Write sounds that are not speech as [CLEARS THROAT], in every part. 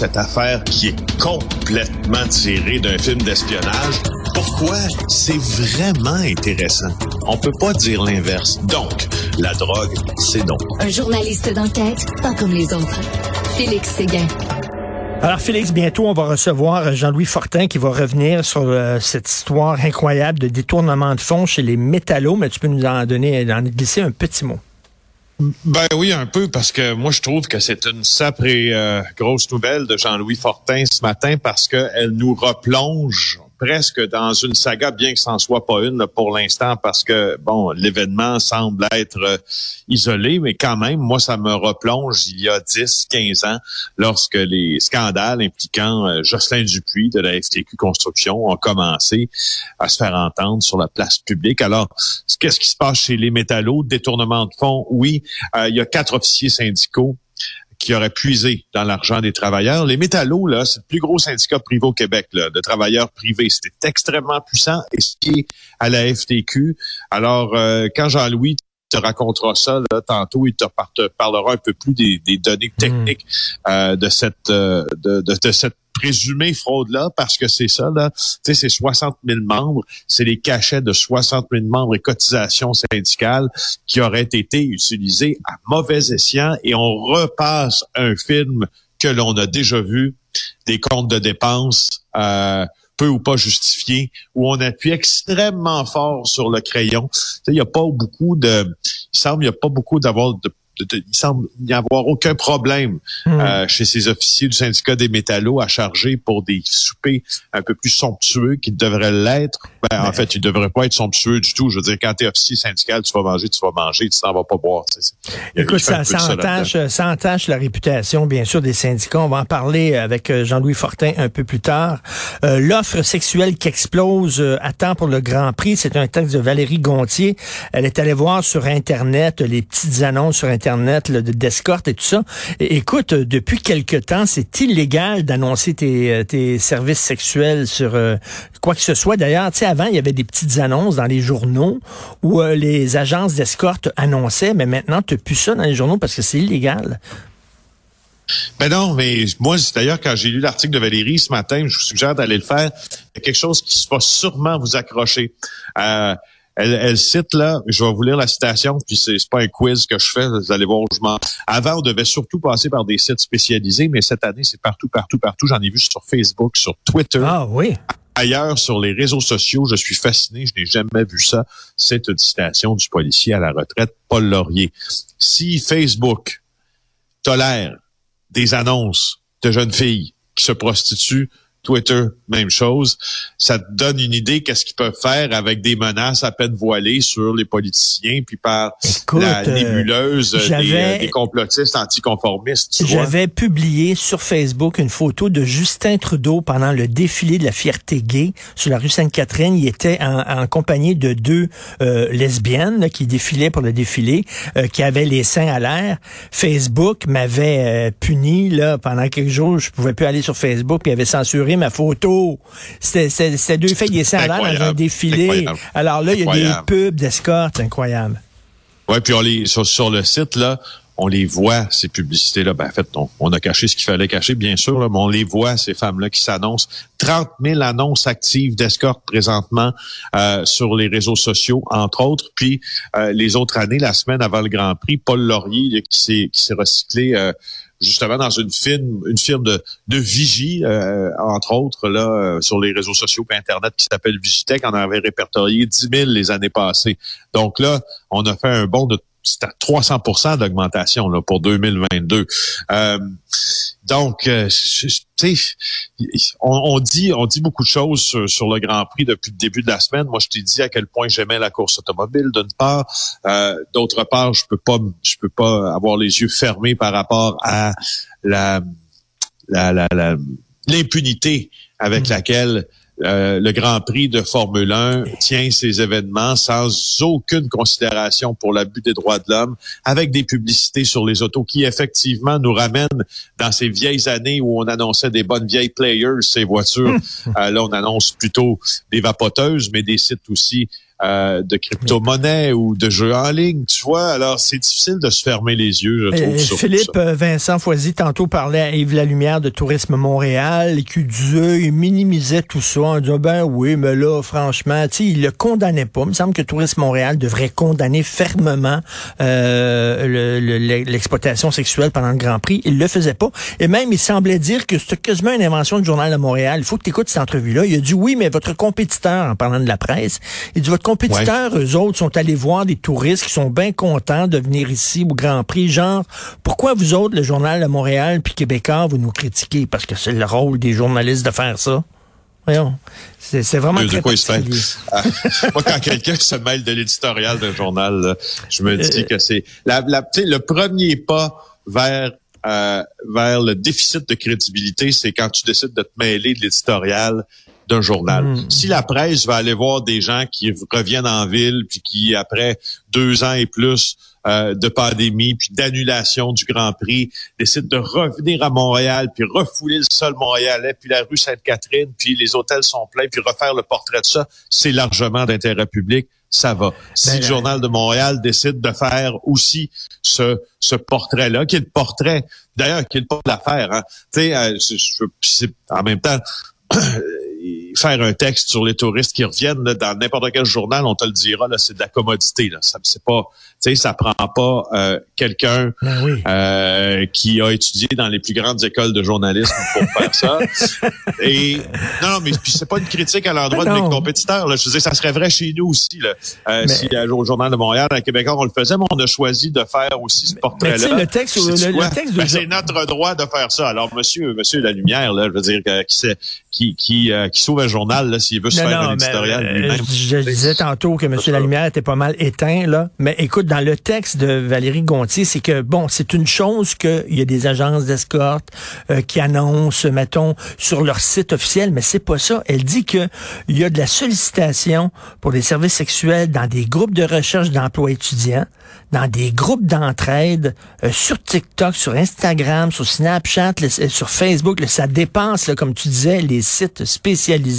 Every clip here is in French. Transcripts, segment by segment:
cette affaire qui est complètement tirée d'un film d'espionnage. Pourquoi? C'est vraiment intéressant? On peut pas dire l'inverse. Donc, la drogue, c'est donc. Un journaliste d'enquête, pas comme les autres. Félix Séguin. Alors Félix, bientôt on va recevoir Jean-Louis Fortin qui va revenir sur euh, cette histoire incroyable de détournement de fonds chez les métallos, mais tu peux nous en donner, en glisser un petit mot. Ben oui, un peu, parce que moi, je trouve que c'est une sacrée euh, grosse nouvelle de Jean-Louis Fortin ce matin parce qu'elle nous replonge presque dans une saga, bien que ce n'en soit pas une pour l'instant, parce que, bon, l'événement semble être euh, isolé, mais quand même, moi, ça me replonge il y a 10, 15 ans, lorsque les scandales impliquant euh, Jocelyn Dupuis de la FTQ Construction ont commencé à se faire entendre sur la place publique. Alors, qu'est-ce qui se passe chez les métallos? Détournement de fonds, oui. Euh, il y a quatre officiers syndicaux qui aurait puisé dans l'argent des travailleurs. Les métallos, là, c'est le plus gros syndicat privé au Québec là, de travailleurs privés. C'était extrêmement puissant et ce à la FTQ. Alors, euh, quand Jean-Louis te racontera ça là, tantôt, il te, parlera un peu plus des, données hmm. techniques euh, de cette euh, de, de, de cette présumée fraude-là, parce que c'est ça, là, tu sais, c'est 60 000 membres, c'est les cachets de 60 000 membres et cotisations syndicales qui auraient été utilisés à mauvais escient et on repasse un film que l'on a déjà vu, des comptes de dépenses euh, peu ou pas justifiés, où on appuie extrêmement fort sur le crayon. Il n'y a pas beaucoup de... Il semble il n'y a pas beaucoup d'avoir de il semble n'y avoir aucun problème hmm. euh, chez ces officiers du syndicat des métallos à charger pour des soupers un peu plus somptueux qu'ils devraient l'être. Ben, en fait, ils devraient pas être somptueux du tout. Je veux dire, quand tu es officier syndical, tu vas manger, tu vas manger, tu t'en vas pas boire. Écoute, ça, ça, entache, ça entache la réputation, bien sûr, des syndicats. On va en parler avec euh, Jean-Louis Fortin un peu plus tard. Euh, l'offre sexuelle qui explose à temps pour le Grand Prix, c'est un texte de Valérie Gontier. Elle est allée voir sur Internet les petites annonces sur Internet Internet, d'escorte et tout ça. écoute, euh, depuis quelque temps, c'est illégal d'annoncer tes, euh, services sexuels sur euh, quoi que ce soit. D'ailleurs, tu sais, avant, il y avait des petites annonces dans les journaux où les agences d'escorte annonçaient, mais maintenant, tu n'as plus ça dans les journaux parce que c'est illégal. Ben non, mais moi, d'ailleurs, quand j'ai lu l'article de Valérie ce matin, je vous suggère d'aller le faire. Il y a quelque chose qui va sûrement vous accrocher. Elle, cite là, je vais vous lire la citation, puis c'est pas un quiz que je fais, vous allez voir où je m'en... Avant, on devait surtout passer par des sites spécialisés, mais cette année, c'est partout, partout, partout. J'en ai vu sur Facebook, sur Twitter. Ah oui. Ailleurs, sur les réseaux sociaux, je suis fasciné, je n'ai jamais vu ça. C'est une citation du policier à la retraite, Paul Laurier. Si Facebook tolère des annonces de jeunes filles qui se prostituent Twitter, même chose. Ça te donne une idée qu'est-ce qu'ils peuvent faire avec des menaces à peine voilées sur les politiciens, puis par la euh, nébuleuse euh, des, complotistes anticonformistes. J'avais publié sur Facebook une photo de Justin Trudeau pendant le défilé de la fierté gay sur la rue Sainte-Catherine. Il était en, compagnie de deux euh, lesbiennes qui défilaient pour le défilé, qui avaient les seins à l'air. Facebook m'avait puni là pendant quelques jours. Je pouvais plus aller sur Facebook, puis avait censuré ma photo. C'était deux filles qui étaient dans un défilé. Alors là, il y a des pubs d'escorte, incroyable. Oui, puis on les, sur, le site, là, on les voit, ces publicités-là. Ben, en fait, on, a caché ce qu'il fallait cacher, bien sûr, mais on les voit, ces femmes-là qui s'annoncent. 30 000 annonces actives d'escorte présentement euh, sur les réseaux sociaux, entre autres. Puis, euh, les autres années, la semaine avant le Grand Prix, Paul Laurier, qui s'est recyclé... Euh, justement dans une firme, une firme de, de vigie, euh, entre autres, là, euh, sur les réseaux sociaux et Internet qui s'appelle Vigitech, on avait répertorié 10 000 les années passées. Donc là, on a fait un bond de c'est à 300% d'augmentation là, pour 2022. Euh, donc, euh, tu sais, on, dit, on dit beaucoup de choses sur, le Grand Prix depuis le début de la semaine. Moi, je t'ai dit à quel point j'aimais la course automobile, d'une part. Euh, d'autre part, je peux pas, je peux pas avoir les yeux fermés par rapport à la, la, l'impunité avec mmh. laquelle euh, le Grand Prix de Formule 1 tient ces événements sans aucune considération pour l'abus des droits de l'homme, avec des publicités sur les autos qui effectivement nous ramènent dans ces vieilles années où on annonçait des bonnes vieilles players, ces voitures. Euh, là, on annonce plutôt des vapoteuses, mais des sites aussi euh, de crypto-monnaie ou de jeux en ligne, tu vois. Alors, c'est difficile de se fermer les yeux, je trouve. Euh, Philippe euh, Vincent Foisy, tantôt parlait à Yves Lumière de Tourisme Montréal, qui disait, il minimisait tout ça en disant, ben oui, mais là, franchement, tu sais, il le condamnait pas. Il me semble que Tourisme Montréal devrait condamner fermement l'exploitation sexuelle pendant le Grand Prix. Il le faisait pas. Et même, il semblait dire que c'était quasiment une invention du Journal de Montréal. Il faut que tu écoutes cette entrevue-là. Il a dit, oui, mais votre compétiteur, en parlant de la presse, il dit, votre compétiteurs, eux autres, sont allés voir des touristes qui sont bien contents de venir ici au Grand Prix. Genre, pourquoi vous autres, le Journal de Montréal puis Québécois, vous nous critiquez? Parce que c'est le rôle des journalistes de faire ça. Voyons. C'est, vraiment très quoi ah, Moi, quand quelqu'un se mêle de l'éditorial d'un journal, je me dis euh, que c'est la, la, le premier pas vers euh, vers le déficit de crédibilité, c'est quand tu décides de te mêler de l'éditorial d'un journal. Hmm. Si la presse va aller voir des gens qui reviennent en ville, puis qui, après deux ans et plus euh, de pandémie, puis d'annulation du Grand Prix, décident de revenir à Montréal, puis refouler le sol montréalais, puis la rue Sainte-Catherine, puis les hôtels sont pleins, puis refaire le portrait de ça, c'est largement d'intérêt public ça va. Si ben, le Journal de Montréal décide de faire aussi ce, ce portrait-là, qui est le portrait, d'ailleurs, qui est le portrait de l'affaire, hein. tu sais, euh, en même temps, [CLEARS THROAT] faire un texte sur les touristes qui reviennent dans n'importe quel journal, on te le dira, là, c'est de la commodité. Là. Ça, c'est pas, tu sais, ça prend pas euh, quelqu'un ben euh, qui a étudié dans les plus grandes écoles de journalisme pour faire ça. [LAUGHS] Et non, mais puis c'est pas une critique à l'endroit de mes compétiteurs. Là. Je veux dire, ça serait vrai chez nous aussi. Là. Euh, Si au journal de Montréal, à Québec, on le faisait, mais on a choisi de faire aussi ce portrait-là. Le texte, le, texte ben, c'est notre droit de faire ça. Alors, Monsieur, Monsieur La Lumière, là, je veux dire, qui, qui, qui, euh, qui un journal s'il veut se faire un éditorial euh, lui-même. Je, disais tantôt que M. Lalumière était pas mal éteint, là. Mais écoute, dans le texte de Valérie Gontier, c'est que, bon, c'est une chose qu'il y a des agences d'escorte euh, qui annoncent, mettons, sur leur site officiel, mais c'est pas ça. Elle dit que il y a de la sollicitation pour des services sexuels dans des groupes de recherche d'emploi étudiants, dans des groupes d'entraide, sur TikTok, sur Instagram, sur Snapchat, sur Facebook. ça dépense, comme tu disais, les sites spécialisés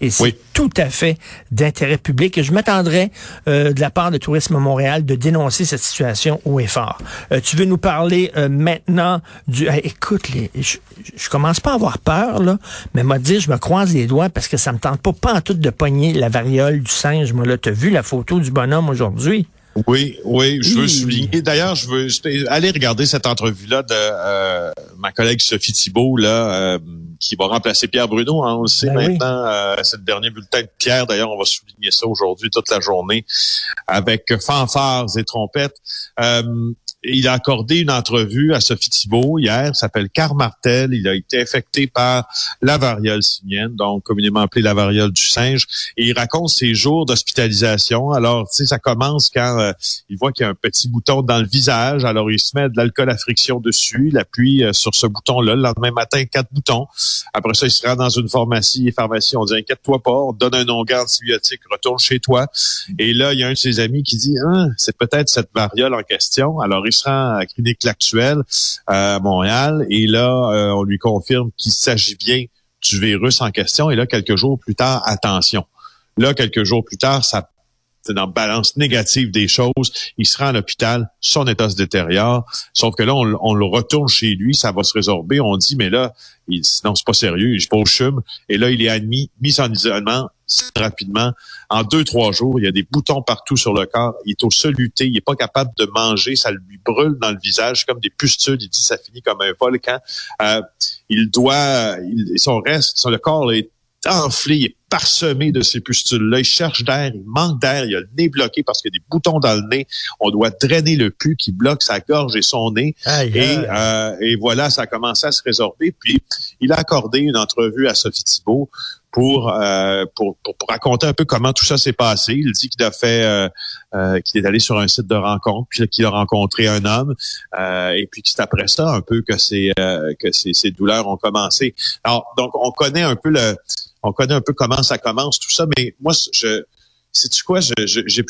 et c'est tout à fait d'intérêt public. Et je m'attendrais euh, de la part de Tourisme Montréal de dénoncer cette situation au effort. Euh, tu veux nous parler euh, maintenant du... écoute, les, je, je, commence pas à avoir peur, là, mais m'a dit, je me croise les doigts parce que ça me tente pas, pas en tout de pogner la variole du singe. Moi, là, t'as vu la photo du bonhomme aujourd'hui? Oui, oui, je veux souligner. D'ailleurs, je veux aller regarder cette entrevue-là de ma collègue Sophie Thibault, là, qui va remplacer Pierre Bruno. Hein, on le sait ben maintenant, euh, c'est le dernier bulletin de Pierre. D'ailleurs, on va souligner ça aujourd'hui toute la journée avec fanfares et trompettes. Il a accordé une entrevue à Sophie Thibault hier, s'appelle Car Martel. Il a été infecté par la variole simienne, donc communément appelée la variole du singe. Et il raconte ses jours d'hospitalisation. Alors, tu ça commence quand euh, il voit qu'il y a un petit bouton dans le visage. Alors, il se met de l'alcool à friction dessus. Il appuie euh, sur ce bouton-là. Le lendemain matin, quatre boutons. Après ça, il se rend dans une pharmacie. Les pharmacies, on dit, inquiète-toi pas, donne un onguent antibiotique, retourne chez toi. Et là, il y a un de ses amis qui dit, ah, c'est peut-être cette variole en question. Alors, à clinique actuelle à Montréal et là, euh, on lui confirme qu'il s'agit bien du virus en question. Et là, quelques jours plus tard, attention. Là, quelques jours plus tard, ça c'est dans la balance négative des choses. Il se rend à l'hôpital, son état se détériore. Sauf que là, on, le retourne chez lui, ça va se résorber. On dit, mais là, il, non, c'est pas sérieux, il pas au chum. Et là, il est admis, mis en isolement rapidement. En deux, trois jours, il y a des boutons partout sur le corps. Il est au soluté. Il est pas capable de manger. Ça lui brûle dans le visage comme des pustules. Il dit ça finit comme un volcan. Euh, il doit, il, son reste, son, le corps est enflé, il est parsemé de ces pustules-là. Il cherche d'air, il manque d'air, il a le nez bloqué parce qu'il y a des boutons dans le nez. On doit drainer le pu qui bloque sa gorge et son nez. et, euh, et voilà, ça a commencé à se résorber. Puis, il a accordé une entrevue à Sophie Thibault pour, euh, pour, pour, raconter un peu comment tout ça s'est passé. Il dit qu'il a fait, euh, euh, qu'il est allé sur un site de rencontre, puis qu'il a rencontré un homme, et puis que c'est après ça un peu que ces que ces, ces douleurs ont commencé. Alors donc on connaît un peu le, on connaît un peu comment ça commence tout ça, mais moi je, sais tu quoi, je, je,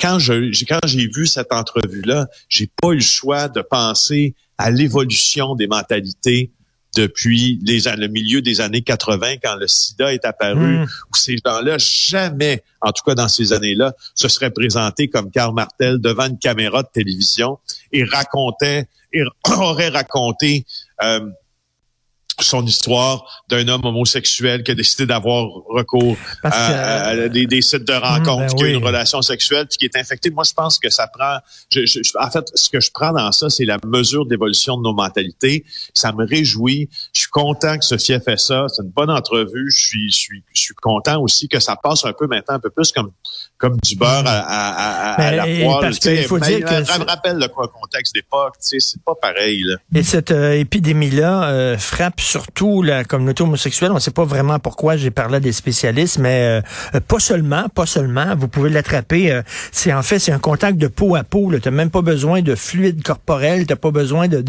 quand je quand j'ai vu cette entrevue là, j'ai pas eu le choix de penser à l'évolution des mentalités depuis les, le milieu des années 80, quand le sida est apparu, hmm. où ces gens-là, jamais, en tout cas dans ces années-là, se seraient présentés comme Karl Martel devant une caméra de télévision et racontaient, et [COUGHS] auraient raconté euh, son histoire d'un homme homosexuel qui a décidé d'avoir recours à, des, sites de hmm, ben qui a une relation sexuelle, puis qui est infecté. Moi, je pense que ça prend. en fait, ce que je prends dans ça, c'est la mesure d'évolution de nos mentalités. Ça me réjouit. Je suis content que Sophie ait fait ça. C'est une bonne entrevue. Je suis, je suis, je suis content aussi que ça passe un peu maintenant, un peu plus comme comme du beurre à, à, à, la poêle. Parce qu'il faut dire que ça me rappelle le contexte d'époque. C'est pas pareil. Là. Et cette euh, épidémie-là euh, frappe surtout la communauté homosexuelle. On ne sait pas vraiment pourquoi j'ai parlé à des spécialistes, mais euh, pas seulement, pas seulement. Vous pouvez l'attraper. Euh, c'est en fait c'est un contact de peau à peau. Tu n'as même pas besoin de fluide corporel. T'as pas besoin de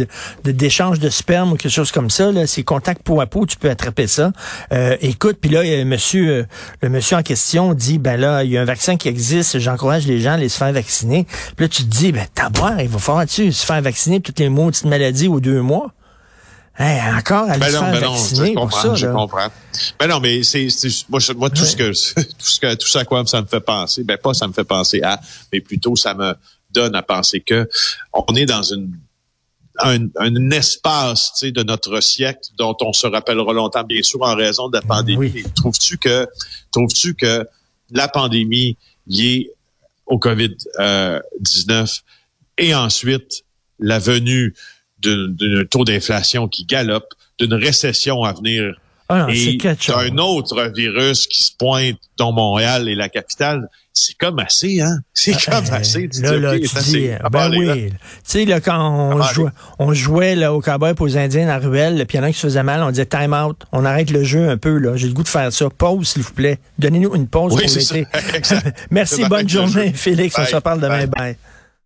d'échange de, sperme ou quelque chose comme ça. C'est contact peau à peau. Tu peux attraper ça. Euh, écoute, puis là, monsieur, le monsieur en question dit ben là, il y a un vaccin qui existe. J'encourage les gens à aller se faire vacciner. Puis là, tu te dis ben t'as il va falloir tu se faire vacciner toutes les maudites maladies aux deux mois. Hey, encore à ben non, ben non, je comprends, ça, je comprends. Ben non, mais c'est moi, moi tout ce que [LAUGHS] tout ce que tout ça à quoi ça me fait penser, ben pas ça me fait penser à, mais plutôt ça me donne à penser que on est dans une un, un espace de notre siècle dont on se rappellera longtemps, bien sûr, en raison de la pandémie. Trouves-tu que trouves-tu que la pandémie liée au COVID-19 euh, et ensuite la venue d'un taux d'inflation qui galope, d'une récession à venir ah et d'un autre virus qui se pointe dans Montréal et la capitale, c'est comme assez, hein? C'est ah, comme assez. Tu là, là, tu dis, ben oui. Tu sais, là, quand on, jouait, on jouait là, au cowboy pour aux Indiens à ruelle, puis il y en a qui se faisait mal, on disait time out, on arrête le jeu un peu, là. J'ai le goût de faire ça. Pause, s'il vous plaît. Donnez-nous une pause pour l'été. [LAUGHS] [LAUGHS] Merci, bonne journée, Félix. On se reparle demain. Bye.